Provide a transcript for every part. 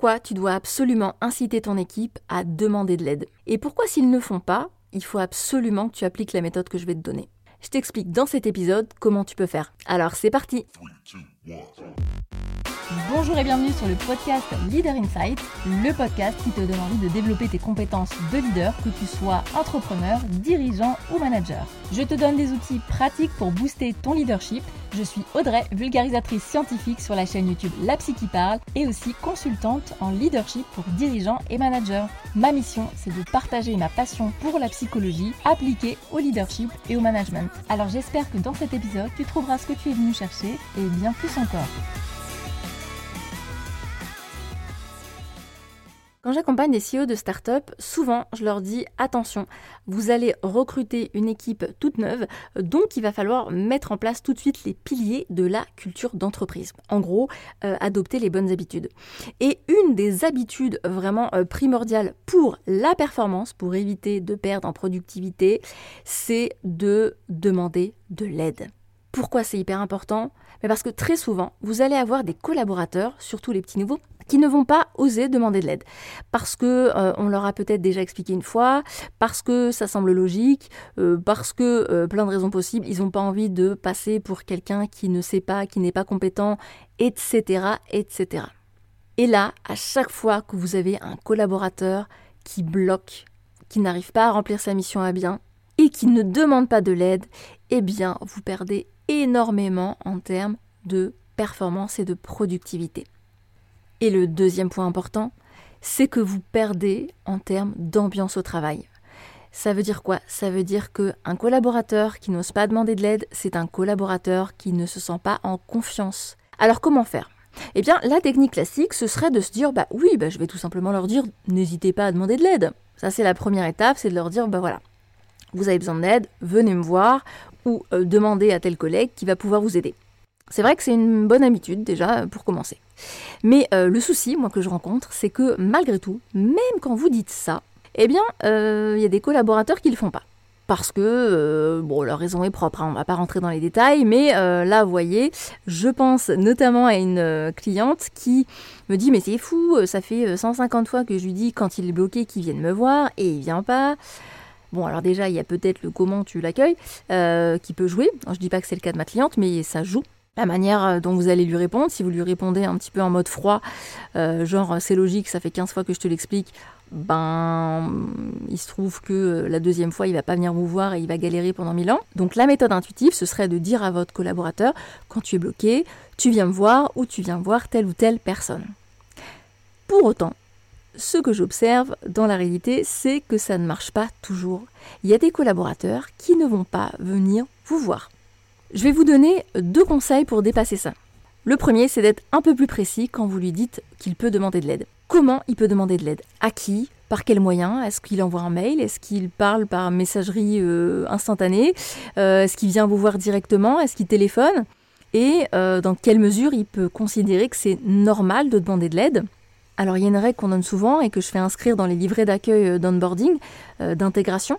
pourquoi tu dois absolument inciter ton équipe à demander de l'aide. Et pourquoi s'ils ne font pas, il faut absolument que tu appliques la méthode que je vais te donner. Je t'explique dans cet épisode comment tu peux faire. Alors c'est parti Bonjour et bienvenue sur le podcast Leader Insight, le podcast qui te donne envie de développer tes compétences de leader, que tu sois entrepreneur, dirigeant ou manager. Je te donne des outils pratiques pour booster ton leadership. Je suis Audrey, vulgarisatrice scientifique sur la chaîne YouTube La Psy qui parle et aussi consultante en leadership pour dirigeants et managers. Ma mission, c'est de partager ma passion pour la psychologie appliquée au leadership et au management. Alors j'espère que dans cet épisode, tu trouveras ce que tu es venu chercher et bien plus encore. Quand j'accompagne des CEO de start-up, souvent je leur dis attention, vous allez recruter une équipe toute neuve, donc il va falloir mettre en place tout de suite les piliers de la culture d'entreprise. En gros, euh, adopter les bonnes habitudes. Et une des habitudes vraiment euh, primordiales pour la performance, pour éviter de perdre en productivité, c'est de demander de l'aide. Pourquoi c'est hyper important? Parce que très souvent, vous allez avoir des collaborateurs, surtout les petits nouveaux, qui ne vont pas oser demander de l'aide parce que euh, on leur a peut-être déjà expliqué une fois, parce que ça semble logique, euh, parce que euh, plein de raisons possibles, ils n'ont pas envie de passer pour quelqu'un qui ne sait pas, qui n'est pas compétent, etc., etc. Et là, à chaque fois que vous avez un collaborateur qui bloque, qui n'arrive pas à remplir sa mission à bien et qui ne demande pas de l'aide, eh bien, vous perdez énormément en termes de performance et de productivité. Et le deuxième point important, c'est que vous perdez en termes d'ambiance au travail. Ça veut dire quoi? Ça veut dire qu'un collaborateur qui n'ose pas demander de l'aide, c'est un collaborateur qui ne se sent pas en confiance. Alors comment faire? Eh bien, la technique classique, ce serait de se dire, bah oui, bah, je vais tout simplement leur dire, n'hésitez pas à demander de l'aide. Ça, c'est la première étape, c'est de leur dire, bah voilà, vous avez besoin d'aide, venez me voir, ou euh, demandez à tel collègue qui va pouvoir vous aider. C'est vrai que c'est une bonne habitude déjà pour commencer. Mais euh, le souci, moi, que je rencontre, c'est que malgré tout, même quand vous dites ça, eh bien, euh, il y a des collaborateurs qui ne le font pas. Parce que, euh, bon, leur raison est propre, hein, on ne va pas rentrer dans les détails, mais là, vous voyez, je pense notamment à une cliente qui me dit, mais c'est fou, ça fait 150 fois que je lui dis quand il est bloqué qu'il vienne me voir, et il vient pas. Bon, alors déjà, il y a peut-être le comment tu l'accueilles qui peut jouer. je dis pas que c'est le cas de ma cliente, mais ça joue la manière euh, dont vous allez lui répondre. Si vous lui répondez un petit peu en mode froid, euh, genre c'est logique, ça fait 15 fois que je te l'explique, ben il se trouve que euh, la deuxième fois il va pas venir vous voir et il va galérer pendant 1000 ans. Donc la méthode intuitive, ce serait de dire à votre collaborateur, quand tu es bloqué, tu viens me voir ou tu viens voir telle ou telle personne. Pour autant, ce que j'observe dans la réalité, c'est que ça ne marche pas toujours. Il y a des collaborateurs qui ne vont pas venir vous voir. Je vais vous donner deux conseils pour dépasser ça. Le premier, c'est d'être un peu plus précis quand vous lui dites qu'il peut demander de l'aide. Comment il peut demander de l'aide? À qui? Par quels moyens? Est-ce qu'il envoie un mail? Est-ce qu'il parle par messagerie euh, instantanée? Euh, Est-ce qu'il vient vous voir directement? Est-ce qu'il téléphone? Et euh, dans quelle mesure il peut considérer que c'est normal de demander de l'aide? Alors il y a une règle qu'on donne souvent et que je fais inscrire dans les livrets d'accueil d'onboarding, d'intégration,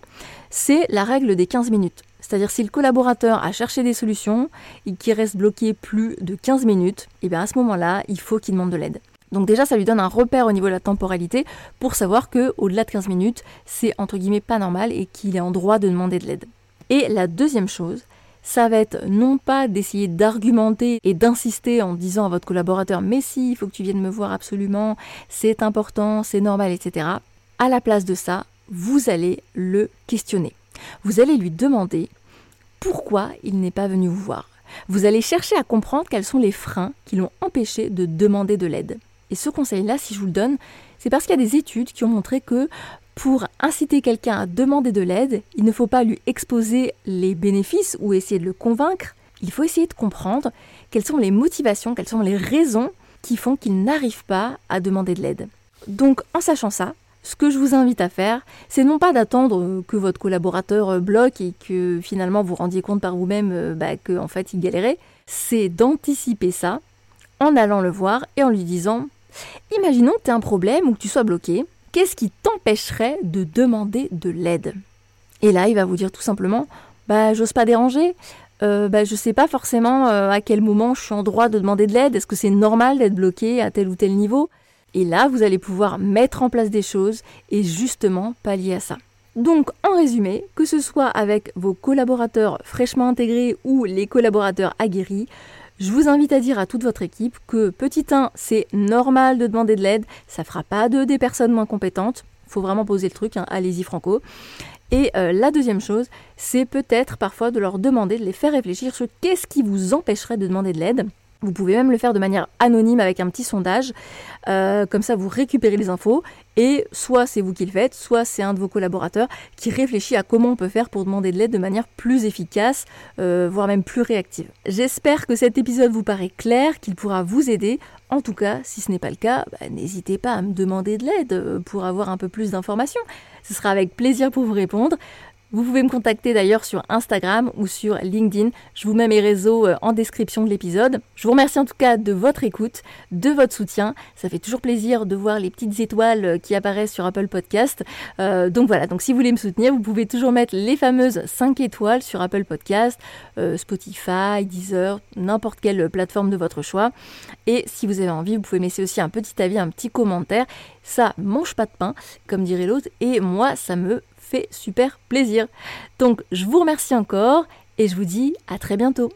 c'est la règle des 15 minutes. C'est-à-dire si le collaborateur a cherché des solutions et qu'il reste bloqué plus de 15 minutes, et eh bien à ce moment-là, il faut qu'il demande de l'aide. Donc déjà, ça lui donne un repère au niveau de la temporalité pour savoir que au-delà de 15 minutes, c'est entre guillemets pas normal et qu'il est en droit de demander de l'aide. Et la deuxième chose, ça va être non pas d'essayer d'argumenter et d'insister en disant à votre collaborateur mais si, il faut que tu viennes me voir absolument, c'est important, c'est normal, etc. À la place de ça, vous allez le questionner. Vous allez lui demander pourquoi il n'est pas venu vous voir. Vous allez chercher à comprendre quels sont les freins qui l'ont empêché de demander de l'aide. Et ce conseil-là, si je vous le donne, c'est parce qu'il y a des études qui ont montré que pour inciter quelqu'un à demander de l'aide, il ne faut pas lui exposer les bénéfices ou essayer de le convaincre, il faut essayer de comprendre quelles sont les motivations, quelles sont les raisons qui font qu'il n'arrive pas à demander de l'aide. Donc en sachant ça, ce que je vous invite à faire, c'est non pas d'attendre que votre collaborateur euh, bloque et que finalement vous rendiez compte par vous-même euh, bah, qu'en fait il galérait, c'est d'anticiper ça en allant le voir et en lui disant Imaginons que tu aies un problème ou que tu sois bloqué, qu'est-ce qui t'empêcherait de demander de l'aide? Et là, il va vous dire tout simplement Bah, j'ose pas déranger, euh, bah, je sais pas forcément à quel moment je suis en droit de demander de l'aide, est-ce que c'est normal d'être bloqué à tel ou tel niveau? Et là, vous allez pouvoir mettre en place des choses et justement pallier à ça. Donc, en résumé, que ce soit avec vos collaborateurs fraîchement intégrés ou les collaborateurs aguerris, je vous invite à dire à toute votre équipe que petit 1, c'est normal de demander de l'aide, ça fera pas de des personnes moins compétentes, faut vraiment poser le truc, hein, allez-y franco. Et euh, la deuxième chose, c'est peut-être parfois de leur demander, de les faire réfléchir sur qu'est-ce qui vous empêcherait de demander de l'aide. Vous pouvez même le faire de manière anonyme avec un petit sondage. Euh, comme ça, vous récupérez les infos et soit c'est vous qui le faites, soit c'est un de vos collaborateurs qui réfléchit à comment on peut faire pour demander de l'aide de manière plus efficace, euh, voire même plus réactive. J'espère que cet épisode vous paraît clair, qu'il pourra vous aider. En tout cas, si ce n'est pas le cas, bah, n'hésitez pas à me demander de l'aide euh, pour avoir un peu plus d'informations. Ce sera avec plaisir pour vous répondre. Vous pouvez me contacter d'ailleurs sur Instagram ou sur LinkedIn. Je vous mets mes réseaux euh, en description de l'épisode. Je vous remercie en tout cas de votre écoute, de votre soutien. Ça fait toujours plaisir de voir les petites étoiles euh, qui apparaissent sur Apple Podcast. Euh, donc voilà, donc si vous voulez me soutenir, vous pouvez toujours mettre les fameuses 5 étoiles sur Apple Podcast, Spotify, Deezer, n'importe quelle plateforme de votre choix. Et si vous avez envie, vous pouvez me laisser aussi un petit avis, un petit commentaire. Ça mange pas de pain, comme dirait l'autre, et moi ça me super plaisir. Donc je vous remercie encore et je vous dis à très bientôt.